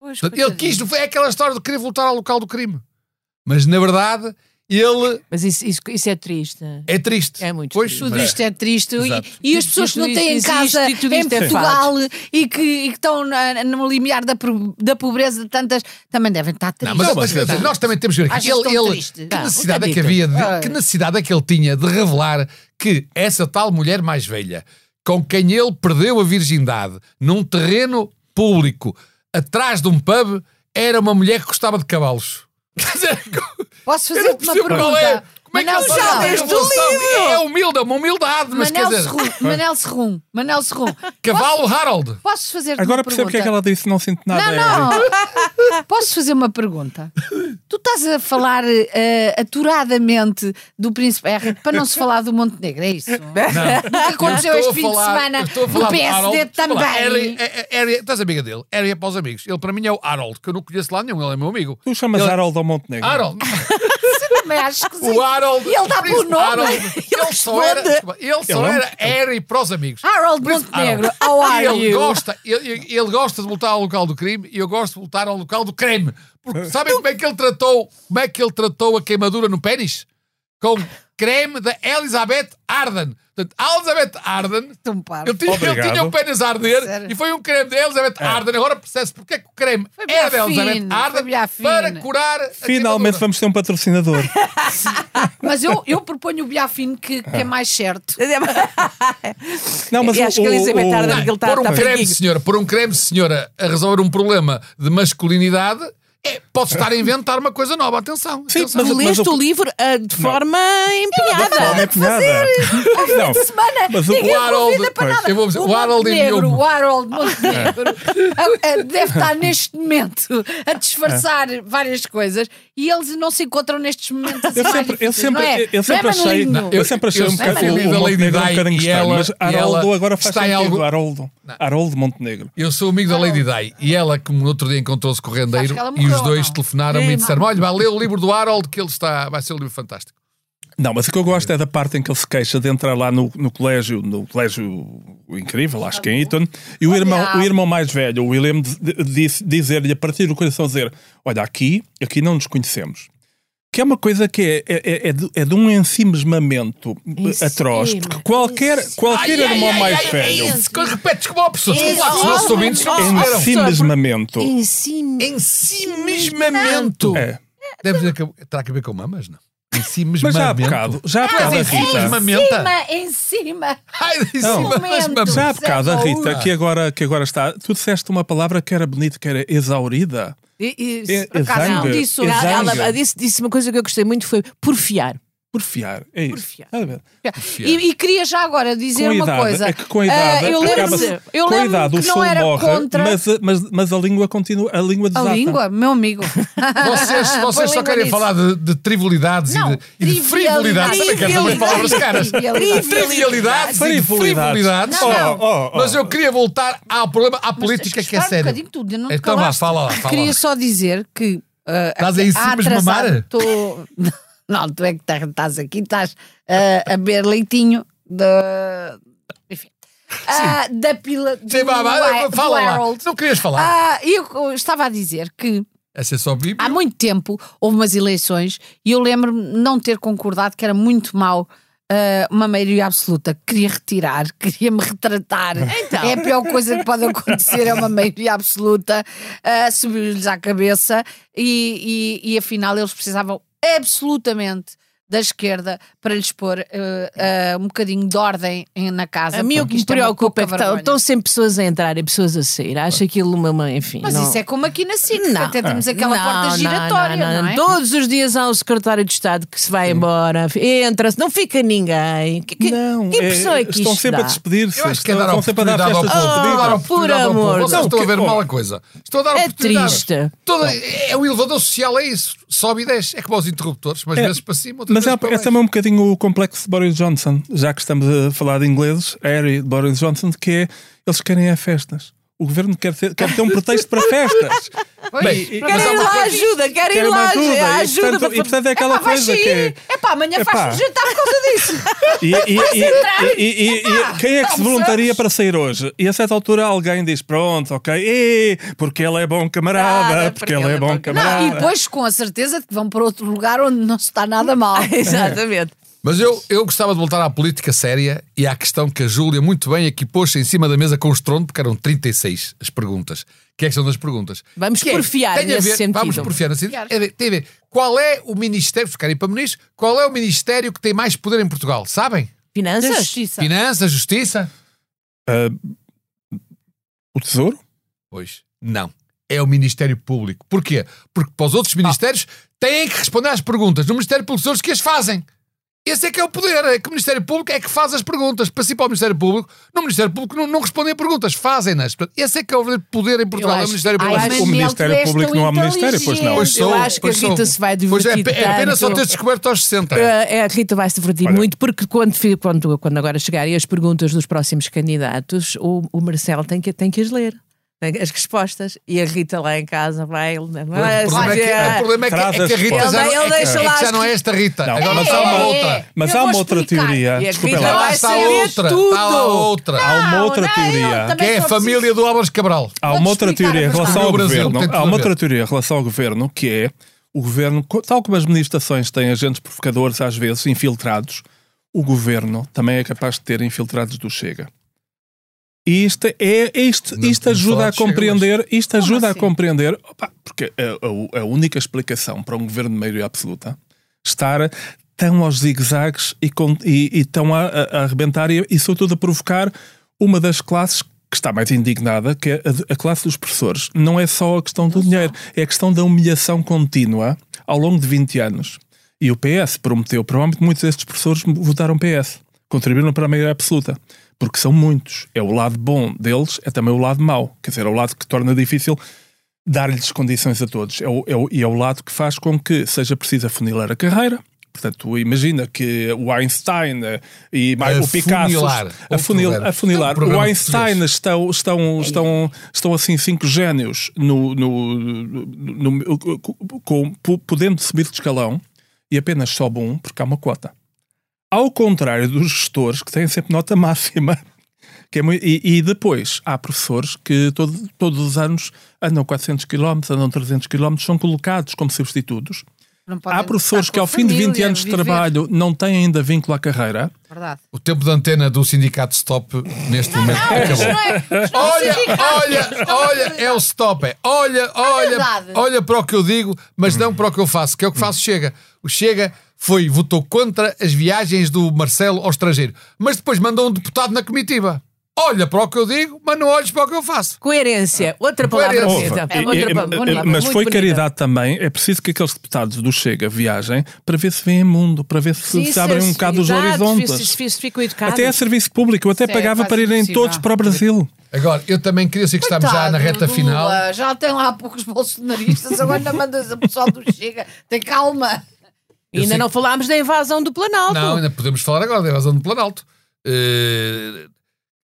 Pois, Portanto, ele quis, é aquela história de querer voltar ao local do crime. Mas na verdade, ele Mas isso, isso, isso é triste. é triste. É muito pois, triste. Tudo mas- isto é triste. E, Exato. e as pessoas que não têm casa existe e tudo em é Portugal e que, e que estão na- no limiar da, da pobreza de tantas também devem estar Não, tristes. mas, Não, mas, mas- quer dizer, nós também temos que ver que ele, ele- que Não, necessidade é que havia, de- que necessidade é que ele tinha de revelar que essa tal mulher mais velha, com quem ele perdeu a virgindade, num terreno público, atrás de um pub, era uma mulher que gostava de cavalos. Posso eu fazer não uma percebo pergunta? é. Como é que Manel ele faz Serrão. essa revelação? É humilde, é uma humildade, mas quer Manel dizer, Serrum, Manel Serrum, Manel Serrum. cavalo Harold. Posso fazer Agora uma percebo porque é que pergunta? ela disse não sinto nada. Não, Harry. não. Posso fazer uma pergunta? Tu estás a falar eh, aturadamente do Príncipe Harry para não se falar do Montenegro, é isso? Não. O que aconteceu Eu este a fim falar- de semana eu estou a do falar do PSD Harold. Desculpa lá, também. Harry, é- é- Harry, estás amiga dele? Harry é para os amigos. Ele para mim é o Harold, que eu não conheço lá nenhum, ele é meu amigo. Tu chamas Ele- Harold ao Montenegro. Harold. Acho. O Harold. E ele dá pelo nome. Harold, Ele Ele só era, ele só Ele é era Harry para os amigos. Harold Montenegro, how are ele you? Gosta, ele, ele- ele gosta de voltar ao local do crime e eu gosto de voltar ao local do creme. Porque sabem como é que ele tratou, como é que ele tratou a queimadura no pênis? Com creme da Elizabeth Arden. Portanto, a Elizabeth Arden. Ele tinha, ele Obrigado. tinha o pênis a arder Sério? e foi um creme da Elizabeth Arden. Agora percebe-se porque é que o creme Foi era da Elizabeth Arden para curar Finalmente vamos ter um patrocinador. Mas eu, eu proponho o Biafine que, que é mais certo. Não, mas E o, acho que a Elizabeth o- Arden- Ele tá- por um tá creme, senhora, por um creme, senhora, a resolver um problema de masculinidade, É, pode estar a inventar uma coisa nova, atenção. Sim, atenção. mas- Tu leste o- o livro ah, de forma empenhada. Forma empenhada. Não, semana mas o- Harold- para nada. eu vou dizer, o o Harold enviou-me. o Harold Montenegro a- a- deve estar neste momento a disfarçar várias coisas e eles não se encontram nestes momentos assim Eu sempre, eu sempre, não é? eu sempre não é, achei, Manuelinho? eu sempre achei eu um bocado que o, amigo o da Lady Montenegro um Di bocadinho e estranho, ela- mas Haroldo agora faz está sentido. algo- Haroldo. Haroldo Montenegro. Eu sou amigo da Lady Day e ela, que no outro dia encontrou-se com o rendeiro, e os dois não? telefonaram-me e disseram: Olha, vai ler o livro do Harold, que ele está, vai ser um livro fantástico. Não, mas o que eu gosto é da parte em que ele se queixa de entrar lá no, no colégio, no colégio incrível, acho que é em Eton, e o irmão, o irmão mais velho, o William, dizer-lhe a partir do coração dizer: Olha, aqui, aqui não nos conhecemos. Que é uma coisa que é, é, é, é de, é de um ensimismamento Ensima, atroz, porque qualquer, qualquer irmão mais velho. Isso, que repetes como uma pessoa. Isso. Os nossos ouvintes não perceberam. Ensimismamento. Ensimismamento. É. Deve dizer que terá que ver com mamas, não? Mas já há bocado, já há bocado a Rita. ensimismamenta. Cima, em cima. Já há bocado a Rita, que agora, que agora está. Tu disseste uma palavra que era bonita, que era exaurida. E- e- É- por acaso, é não disse, ela disse, disse uma coisa que eu gostei muito foi porfiar. Porfiar. É isso. Porfiar. A ver? E, e queria já agora dizer Com a uma idade, coisa. é que com a idade, Ah, eu lembro, eu a lembro idade o que não era morre, contra mas, mas, mas a língua continua, a língua a desata. língua, meu amigo. Vocês, vocês só querem nisso. falar de, de trivialidades Não, e de, e de frivolidades. Também quero saber palavras caras. Trivialidades. E de Frivolidades. frivolidades. Não, não. Oh, oh, oh. Mas eu queria voltar ao problema, à Mas política que é espera um tudo, não Então vá, fala lá, fala Queria só dizer que. ah, Estás aí em cima de mamar? Tô... Não, tu é que tá- estás aqui, estás ah, a beber leitinho da. Enfim. Ah, da pila do, Sim, do fala lá. Harold. Não querias falar? Ah, eu estava a dizer que Essa é só Bíblia. há muito tempo houve umas eleições e eu lembro-me não ter concordado que era muito mau ah, uma maioria absoluta. Queria retirar, queria-me retratar. Então. É a pior coisa que pode acontecer, é uma maioria absoluta, ah, subiu-lhes à cabeça e, e, e afinal eles precisavam absolutamente da esquerda para lhes pôr ah, ah, um bocadinho de ordem em- na casa. A mim o que me é preocupa é que estão, vergonha. estão sempre pessoas a entrar e pessoas a sair. Acho aquilo uma, uma enfim. Mas não... isso é como aqui na SIC, Não. até temos aquela Não, porta não, giratória, não, é? Todos os dias há um secretário de Estado que se vai embora, entra-se, não fica ninguém. Que, que, Não, que impressão é, que estão sempre a dá? despedir-se. Eu acho que é estão sempre a dar festas de Estou a dar despedida. por amor. Vocês Não, estão a ver mal a coisa. Estou a dar É oportunidade. triste. É o elevador social, é isso. Sobe e desce. É como aos interruptores, mas É, vezes para cima, outras Mas vezes é, para é baixo. também um bocadinho o complexo de Boris Johnson, já que estamos a falar de ingleses, Harry de Boris Johnson, que é eles querem é festas. O governo quer ter, quer ter um pretexto para festas. Pois, Bem, e- mas Querem uma lá ajuda, querem ir Querem lá ajuda, ajuda, e, portanto, para e portanto é aquela vai coisa que é. Epá, amanhã Epá. faz-te jantar por causa disso. E, e- e- e- e- e- quem é que se voluntaria para sair hoje? E a certa altura alguém diz: Pronto, ok, ê, porque ele é bom camarada, Nada, porque ele é bom camarada. Não, e depois com a certeza de que vão para outro lugar onde não se está nada mal. Exatamente. Mas eu, eu gostava de voltar à política séria e à questão que a Júlia muito bem aqui pôs em cima da mesa com o estrondo, porque eram 36 as perguntas. Que é que são das perguntas? Vamos Que é, porfiar tem a nesse ver- sentido. Vamos porfiar nesse sentido. É Tem a ver. Qual é o ministério, ir para ministro, qual é o ministério que tem mais poder em Portugal? Sabem? Finanças? justiça. Finanças, Justiça? Ah, o Tesouro? Pois, não. É o Ministério Público. Porquê? Porque para os outros ministérios têm que responder às perguntas. No Ministério Público são os que as fazem. Esse é que é o poder. É que o Ministério Público é que faz as perguntas. Para si, para o Ministério Público, no Ministério Público não, não respondem a perguntas, fazem-nas. Esse é que é o poder em Portugal. é o Ministério Ai, Público. mas o Ministério Público não há Ministério, pois não. Pois sou, Eu acho que pois a Rita sou. se vai Pois é, divertir é apenas só tanto. ter descoberto aos 60. Eh, A Rita vai se divertir Olha. muito, porque quando, quando, quando agora chegarem as perguntas dos próximos candidatos, o, o Marcelo tem que, tem que as ler. As respostas e a Rita lá em casa vai. O problema é que, o problema é que, é que a Rita já, Ele- não- ele é que- deixa é já não é esta Rita. Não, Agora mas há uma outra. Mas há uma outra teoria. Desculpa Rita lá. Está outra. lá outra. Há uma outra teoria. Que é a família do Álvares Cabral. Há uma outra teoria em relação ao governo. Há uma outra teoria em relação ao governo que é o governo, tal como as administrações têm agentes provocadores às vezes infiltrados, o governo também é capaz de ter infiltrados do Chega. E isto, é, isto, Não isto podemos ajuda a compreender, isto Como ajuda assim? a compreender, opa, porque a, a- a única explicação para um governo de maioria absoluta estar tão aos zigue-zagues e, e- e tão a, a, a arrebentar e, e sobretudo a provocar uma das classes que está mais indignada, que é a, a classe dos professores. Não é só a questão do dinheiro, é a questão da humilhação contínua ao longo de 20 anos. E o PS prometeu, provavelmente muitos destes professores votaram PS, contribuíram para a maioria absoluta, porque são muitos. É o lado bom deles, é também o lado mau, quer dizer, é o lado que torna difícil dar-lhes condições a todos. É o, é o, e é o lado que faz com que seja preciso afunilar a carreira. Portanto, imagina que o Einstein eh, e mais, o Picasso Afunilar. afunil, afunilar. É um O Einstein estão, estão, estão, estão assim cinco génios no, no, no- no- com, po- podendo subir de escalão e apenas sobe um porque há uma cota. Ao contrário dos gestores que têm sempre nota máxima. Que é mui- e, e depois há professores que todo- todos os anos andam 400 km, andam 300 km, são colocados como substitutos. Não Há professores que ao fim de 20 família, anos de viver. trabalho não têm ainda vínculo à carreira. Verdade. O tempo de antena do sindicato Stop neste momento acabou. Não é, Olha, olha, olha, é o stop. É. Olha, olha, verdade. olha para o que eu digo, mas não para o que eu faço, que é o que faço Chega. O Chega foi, votou contra as viagens do Marcelo ao estrangeiro, mas depois mandou um deputado na comitiva. Olha para o que eu digo, mas não olhes para o que eu faço. Coerência. Outra palavra Coerência. bonita. É outra mas foi bonita. caridade também. É preciso que aqueles deputados do Chega viajem para ver se vêem mundo, para ver se, Sim, se abrem um se- bocado os horizontes. se- se- se ficam educados. Até é serviço público. Eu até é pagava quase para irem impossível. todos para o Brasil. Agora, eu também queria ser que estamos já na reta do final. Lula, já tem lá poucos bolsonaristas, agora ainda mandas a pessoal do Chega. Tem calma. E ainda sei não falámos da invasão do Planalto. Não, ainda podemos falar agora da evasão do Planalto. Eh,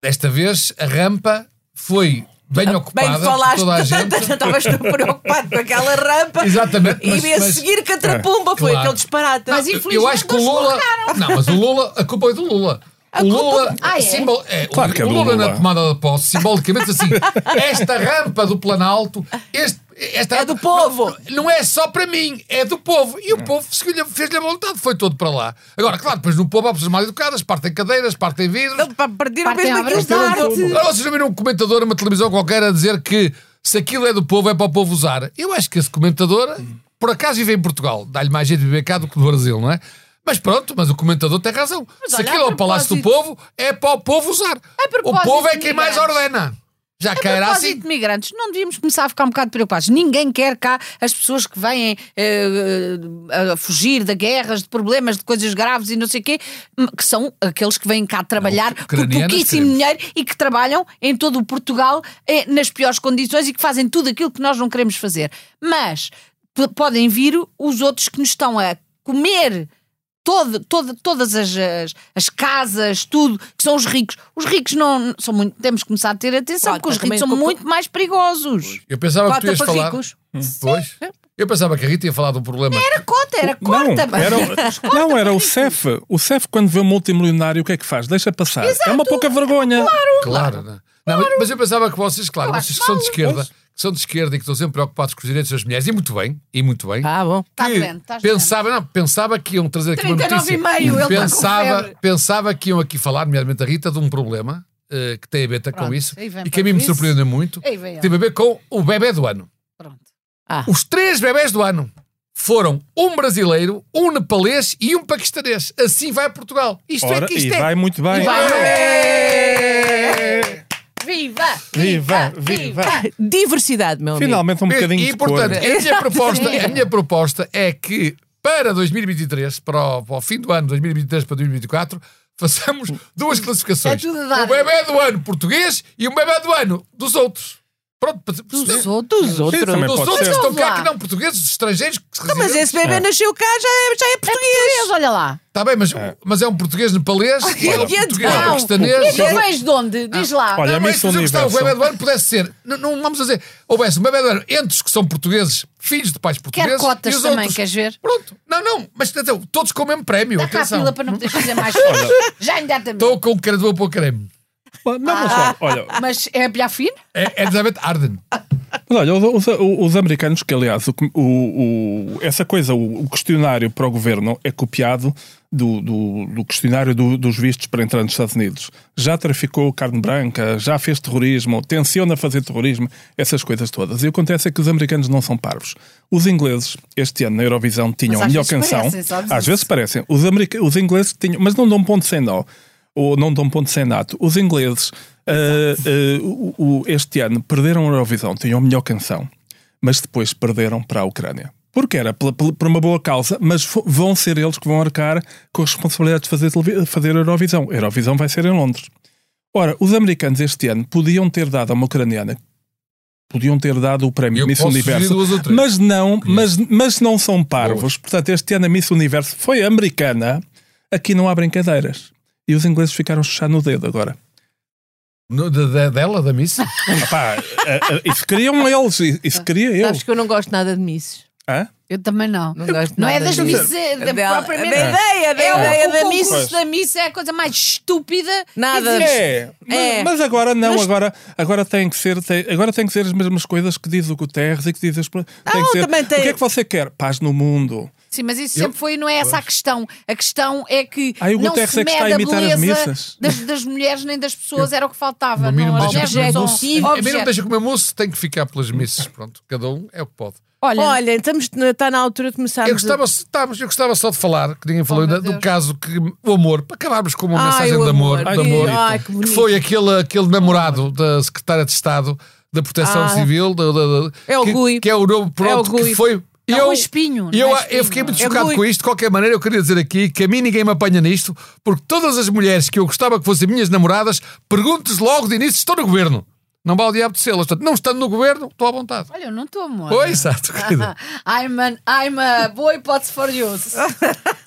desta vez a rampa foi bem Bem ocupada por falaste, toda a gente. estavas tão preocupado com aquela rampa. Exatamente, E mas- a mas- seguir que a trapumba foi Claro. aquele disparate. Mas infelizmente eu acho que o Lula. Não, mas o Lula, a culpa é do Lula. o Lula, Ah, é? simbol- é, Claro o, que é Lula, Lula. na tomada de posse, simbolicamente assim, esta rampa do Planalto, este, esta É rampa do povo. Não, não é só para mim, é do povo. E o povo seguiu-lhe- fez-lhe a vontade, foi todo para lá. Agora, claro, depois no povo há pessoas mal educadas, partem cadeiras, partem vidros. Para partir o Partem mesmo obras de aquilo arte. Agora vocês não viram um comentador numa televisão qualquer a dizer que se aquilo é do povo, é para o povo usar. Eu acho que esse comentador, por acaso vive em Portugal, dá-lhe mais jeito de viver cá do que no Brasil, não é? Mas pronto, mas o comentador tem razão. se olha, aquilo é o Palácio do Povo, é para o povo usar. O povo é quem mais ordena. Já A cairá propósito assim. de migrantes, não devíamos começar a ficar um bocado preocupados. Ninguém quer cá as pessoas que vêm eh, eh, a fugir de guerras, de problemas, de coisas graves e não sei o quê, hum, que são aqueles que vêm cá trabalhar por pouquíssimo queremos. dinheiro e que trabalham em todo o Portugal eh, nas piores condições e que fazem tudo aquilo que nós não queremos fazer. Mas podem vir os outros que nos estão a comer todo, todo, todas as, as, as casas, tudo, que são os ricos. Os ricos não são muito. Temos que começar a ter atenção, Claro, porque os ricos são com- muito mais perigosos. Eu pensava que tu ias falar. ricos. Pois. Eu pensava que a Rita ia falar do problema. Era cota, era Não, corta. mas- era, o- não, era o CEF. O CEF, quando vê um multimilionário, o que é que faz? Deixa passar. É uma pouca vergonha. Claro, não. Não, mas- eu pensava que vocês, claro, Eu vocês que são de esquerda, que são de esquerda e que estão sempre preocupados com os direitos das mulheres, e muito bem, e muito bem. Ah, bom. Tá que vendo, tá pensava, não, pensava que iam trazer aqui uma 39 notícia. e meio, ele está com pensava, pensava que iam aqui falar, nomeadamente a Rita, de um problema eh, que tem a ver com isso e que a mim me surpreendeu muito. Aí vem ela. Teve a ver com o bebê do ano. Pronto. Ah, Os três bebés do ano foram um brasileiro, um nepalês e um paquistanês. Assim vai Portugal. Isto é Ora, que isto e é. vai muito bem. E vai. É. Viva! Viva, viva. diversidade, meu amigo. Finalmente um bocadinho e, de cor. portanto, a minha, proposta, a minha proposta é que para 2023, para o, para o fim do ano 2023 para 2024, façamos duas classificações. É tudo a dar. Um bebê do ano português e um bebê do ano dos outros. Pronto. Dos outros. Dos outros. também Dos outros que estão cá, que não portugueses, estrangeiros. Que se Então, mas esse bebê nasceu cá, já é, já é português. Português, olha lá. Está bem, mas, mas é um português nepalês e é um e português então? E paquistanês. tu vens de onde? Diz lá. Olha, a não, Miss mas se eu gostava que o bebê do ano pudesse ser. Não, não vamos dizer. Houvesse um bebê do ano entre os que são portugueses, filhos de pais portugueses. Quer cotas e os também, outros. queres ver? Pronto. Não, não, mas atenção, todos com o mesmo prémio. Dá cá a atenção. pila para não poderes fazer mais coisas. Já imediatamente. Estou com cara de boa para o creme. Não, mas olha, Mas é a pilhar fino? É é Elizabeth Arden. Mas olha, os, os- os americanos, que aliás, o, o- o- essa coisa, o, o questionário para o governo é copiado do, do- do questionário do- dos vistos para entrar nos Estados Unidos. Já traficou carne branca, já fez terrorismo, tenciona fazer terrorismo, essas coisas todas. E o que acontece é que os americanos não são parvos. Os ingleses, este ano na Eurovisão, tinham Mas a melhor canção. parecem, às isso? vezes parecem. Os, america- os ingleses tinham, mas não dão ponto sem nó. Ou não dão ponto sem nato. Os ingleses Uh, uh, o- este ano perderam a Eurovisão, tinham a melhor canção, mas depois perderam para a Ucrânia. Porque era por uma boa causa, mas vão ser eles que vão arcar com a responsabilidade de fazer, fazer a Eurovisão. A Eurovisão vai ser em Londres. Ora, os americanos este ano podiam ter dado a uma ucraniana, podiam ter dado o prémio Eu Miss Universo, mas não, mas, mas não são parvos. Portanto, este ano a Miss Universo foi americana. Aqui não há brincadeiras. E os ingleses ficaram chuchar no dedo agora. No- da- da- dela, da Miss? Epá, eh, eh, isso queriam eles, isso queria eu. Sabes que eu não gosto nada de misses. Hã? Eu também não. Não gosto Não é das disso. Miss, é da Dela- propriamente- da ideia, da É ideia da Miss. da Miss é a coisa mais estúpida. Nada. que existe. É, mas, É. mas agora não, Mas- agora, agora tem que ser tem- agora tem que ser as mesmas coisas que diz o Guterres e que diz as tem que ser, também tem- O que é que você quer? Paz no mundo. Sim, mas isso Eu- sempre foi, não é essa a questão. A questão é que Ai, o não se é a mede a beleza missas. das, das mulheres nem das pessoas, era o que faltava. A mim não as deixa mulheres comer A comer mousse, tem que ficar pelas misses. Pronto, cada um é o que pode. Olha, Olha, estamos, está na altura de começarmos. Eu gostava, estávamos- eu gostava só de falar, que ninguém falou Oh, ainda, do caso que o amor, para acabarmos com uma Ai, mensagem de amor, amor. de amor Ai, que que foi aquele, aquele namorado da secretária de Estado da Proteção Ah. Civil, da- da- da- É o que, Gui. que é o novo pronto, É o que foi. É eu, um espinho, e eu, é espinho. eu fiquei muito É chocado Gui. com isto. De qualquer maneira, eu queria dizer aqui que a mim ninguém me apanha nisto, porque todas as mulheres que eu gostava que fossem minhas namoradas, pergunto-lhes logo de início se estão no governo. Não vale o diabo de sê-las. Portanto, não estando no governo, estou à vontade. olha, eu não estou, amor. Pois, exato, querida. I'm, an, I'm a boa hipótese for you.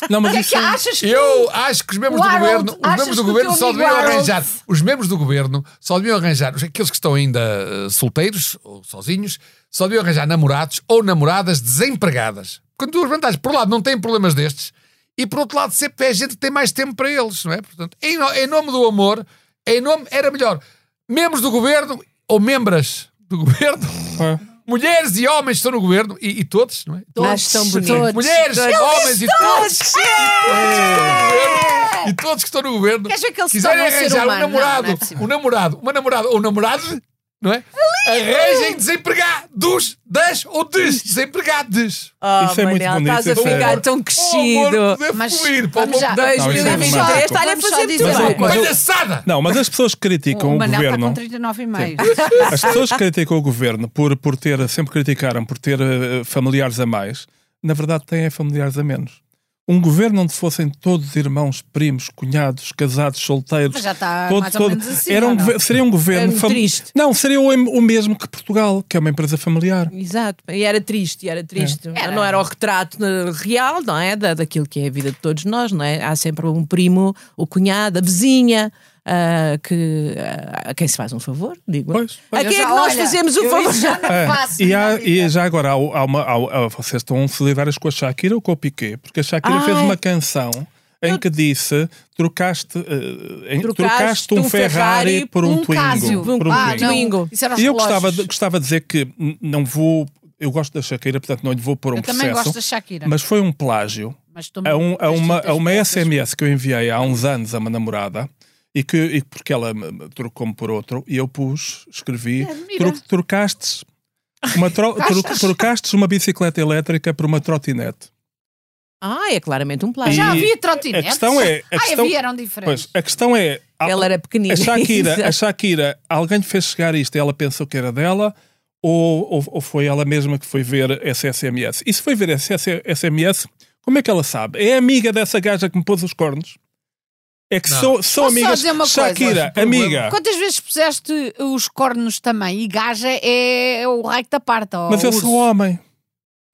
Não, mas é isso que achas que Eu acho que os membros do Harold, governo, os membros do governo só deviam arranjar, os membros do governo só deviam arranjar, aqueles que estão ainda eh, solteiros ou sozinhos, só deviam arranjar namorados ou namoradas desempregadas. Com duas vantagens, por um lado não têm problemas destes e por outro lado sempre é gente que tem mais tempo para eles, não é? Portanto, em, em nome do amor, em nome, era melhor, membros do governo ou membras do governo, Ah. mulheres e homens que estão no governo e, e todos, não é? Acho tão bonito. Todos. Mulheres, Ele homens e todos. É. E todos que estão no governo Queres ver que ele se quiserem um ser arranjar um humano? Não, namorado, não é possível. um namorado, uma namorada ou um namorado, não é? Arranjem desempregados, das ou des desempregados. Oh, Isso é muito Manel, bonito, estás a isso é- ficar tão O amor crescido. deve Mas fluir para o vamos já. mundo. Não, isso é 2023 romântico. está-lhe a Vamos só fazer dizer tudo uma bem. coisa. Palhaçada! Não, mas as pessoas que criticam O o, Manel está governo. com 39,5. As pessoas que criticam o governo por, por ter, sempre criticaram por ter eh, familiares a mais, na verdade têm familiares a menos. Um governo onde fossem todos irmãos, primos, cunhados, casados, solteiros. Mas já está todo- mais ou menos assim, era um não? gover- seria um governo. É triste. Não, seria o, o mesmo que Portugal, que é uma empresa familiar. Exato, e era triste, e era triste. Era. Não era o retrato eh, real, não é? Da, daquilo que é a vida de todos nós, não é? Há sempre um primo, o cunhado, a vizinha, ah, que, ah, a quem se faz um favor, digo. eu. Pois. A quem é já- que nós olha, fazemos o eu favor? já É, faço e, na há- e já agora há, há uma, há- há- vocês estão solidários com a Shakira ou com o Piqué? Porque a Shakira Ai. fez uma canção em que disse trocaste, eh, em- Trocaste trocaste um um Ferrari, Ferrari por um, um Twingo. Casio. Por um ah, Twingo. E eu gostava de, gostava de dizer que não vou. Eu gosto da Shakira, portanto não lhe vou pôr um Eu também processo. gosto da Shakira. Mas foi um plágio a, um- a uma, a uma SMS que eu enviei há uns anos a uma namorada e que e porque ela me- me trocou-me por outro e eu pus, escrevi, Admira. tro, trocastes, uma tro, tro, trocastes uma bicicleta elétrica por uma trotinete. Ah, é claramente um plágio. Já havia trotinetes? a questão é- a Ah, questão- havia, eram diferentes. Pois, a questão é. Ela era pequenina. A Shakira, a. Shakira, alguém fez chegar isto e ela pensou que era dela ou, ou, ou foi ela mesma que foi ver essa SMS? E se foi ver essa SMS, como é que ela sabe? É amiga dessa gaja que me pôs os cornos? É que Não. são, são Posso só amigas. dizer uma coisa? Shakira, o problema- amiga. Quantas vezes puseste os cornos também? E gaja é o raio da parta. Mas eu sou homem.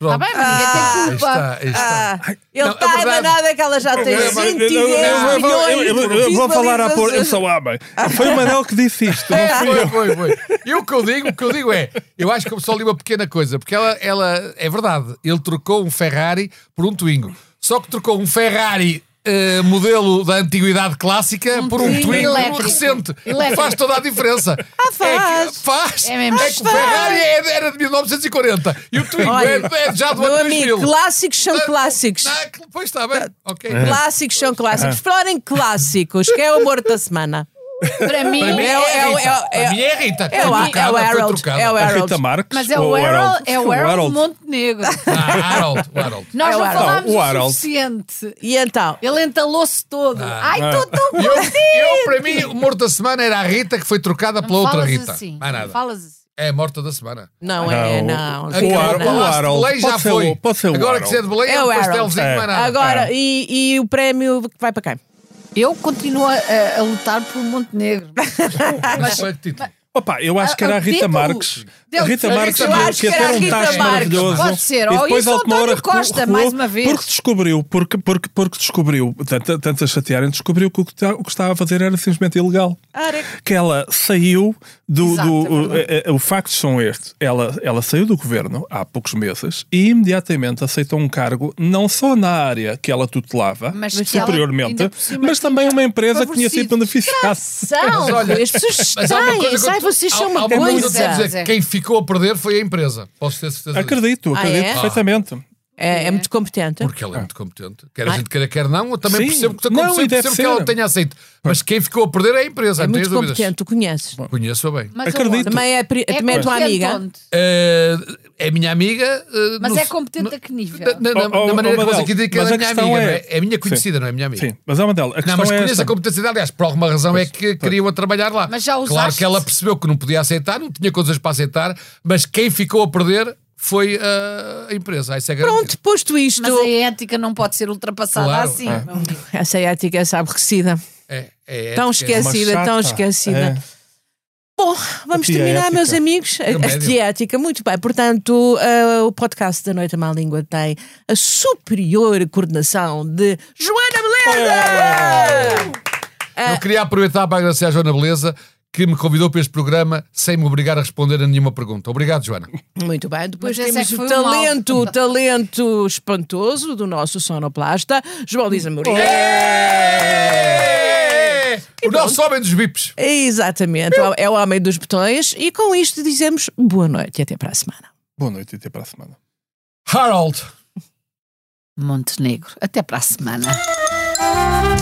Está Pronto. bem, mas ninguém Aí tem culpa. está, aí está. Ah, ele Não, está a verdade- enganada que ela já tem Eu- eu- 110 eu- eu- eu- milhões eu- de eu vou falar a pôr, eu sou homem. Foi o Manel que disse isto, não fui Foi, eu. foi, foi. E o que eu digo, o que eu digo é, eu acho que eu só li uma pequena coisa, porque ela, ela é verdade, ele trocou um Ferrari por um Twingo. Só que trocou um Ferrari eh, modelo da antiguidade clássica por um Twingo elétrico. recente. Elétrico. Faz toda a diferença. Ah, faz. É que, faz. É mesmo. É que o Ferrari é- era de 1940 e o Twingo Olha, é, é já do Meu ano amigo, 2000. clássicos são clássicos. Ah, pois está bem. Ok. É. Clássicos são clássicos. Falar em clássicos, que é o amor da semana. Para mim, Para mim É é, o- a é o- Rita. é o- é mim é a Rita. É o, Foi é o Harold. É o A Harold. Rita Marques. mas é o Harold, Harold? é o Harold Harold. Montenegro. Ah, Harold. o Harold. Nós É o não Harold. falámos Não, o o Harold. suficiente. E então? Ele entalou-se todo. Ah. Ai, estou tão Eu, eu, para mim, o morto da semana era a Rita que foi trocada pela outra falas Rita. Assim, Mais nada. não falas assim. É a morta da semana. Não é, não. O, Aquele Har- o palácio de Harold. Belém já Pode ser foi. o- pode ser o Agora que se é de Harold. Belém é, É um o Harold. pastelzinho, É. mais nada. Agora, É. e, e o prémio que vai para quem? Eu continuo a, a lutar por Montenegro. Mas título? Opa, eu acho que era a Ah, Rita título. Marques. A Rita eu Marques acho que que ter era a um Rita tacho Marques. maravilhoso. Pode ser. E depois isso António Costa, recuou, mais uma vez. Porque descobriu, porque, porque, porque descobriu, tanto, tanto a chatearem, descobriu que o que, ta- o que estava a fazer era simplesmente ilegal. Que ela saiu do. Exato, do é o, verdade. eh, o factos são estes. Ela, ela saiu do governo há poucos meses e imediatamente aceitou um cargo não só na área que ela tutelava, Mas superiormente, mas também uma empresa que tinha sido beneficiada. São, Mas olha, as pessoas Mas há uma coisa Ai, tô- vocês há- há uma coisa coisa. a dizer. Quem ficou a perder foi a empresa. Posso ter certeza disso. Acredito, Ah, acredito é? perfeitamente. É, é muito competente. Porque ela é muito competente. Quer a gente queira, quer não. Eu também Sim. percebo que, Não, percebo, e deve percebo que ela tenha aceito. Mas quem ficou a perder é a empresa. É não muito tens dúvidas. competente, tu conheces. Conheço-a bem. Mas Acredito. aonde? Também é, pri- É também é tua competente amiga. onde? Eh, é minha amiga. eh, Mas no- é competente no- a que nível? Na, na- Oh, oh, na maneira oh, que você diz que ela é a minha amiga. é- não É, é minha Sim. conhecida, não é minha amiga. Sim, mas é uma delas. A Não, mas é conheço esta. a competência dela. Aliás, por alguma razão é que queriam a trabalhar lá. Mas já Claro usaste? que ela percebeu que não podia aceitar, não tinha coisas para aceitar, mas quem ficou a perder foi a empresa. Isso é. Pronto, posto isto. Mas a ética não pode ser ultrapassada Claro. assim. Ah. amigo. Essa ética, essa aborrecida. É, é, Tão é- esquecida, tão chata. esquecida. É. Bom, vamos terminar, ética. meus amigos. A, a muito bem. Portanto, eh, o podcast da Noite à Má Língua tem a superior coordenação de Joana Beleza! Eu queria aproveitar para agradecer à Joana Beleza que me convidou para este programa sem me obrigar a responder a nenhuma pergunta. Obrigado, Joana. Muito bem, depois Mas é temos que o mal. talento, o talento espantoso do nosso sonoplasta, João Lisa Mourinho. É! E o então, nosso homem dos bips. Exatamente, é o homem dos botões. E com isto dizemos boa noite e até para a semana. Boa noite e até para a semana. Harold! Montenegro, até para a semana. Thank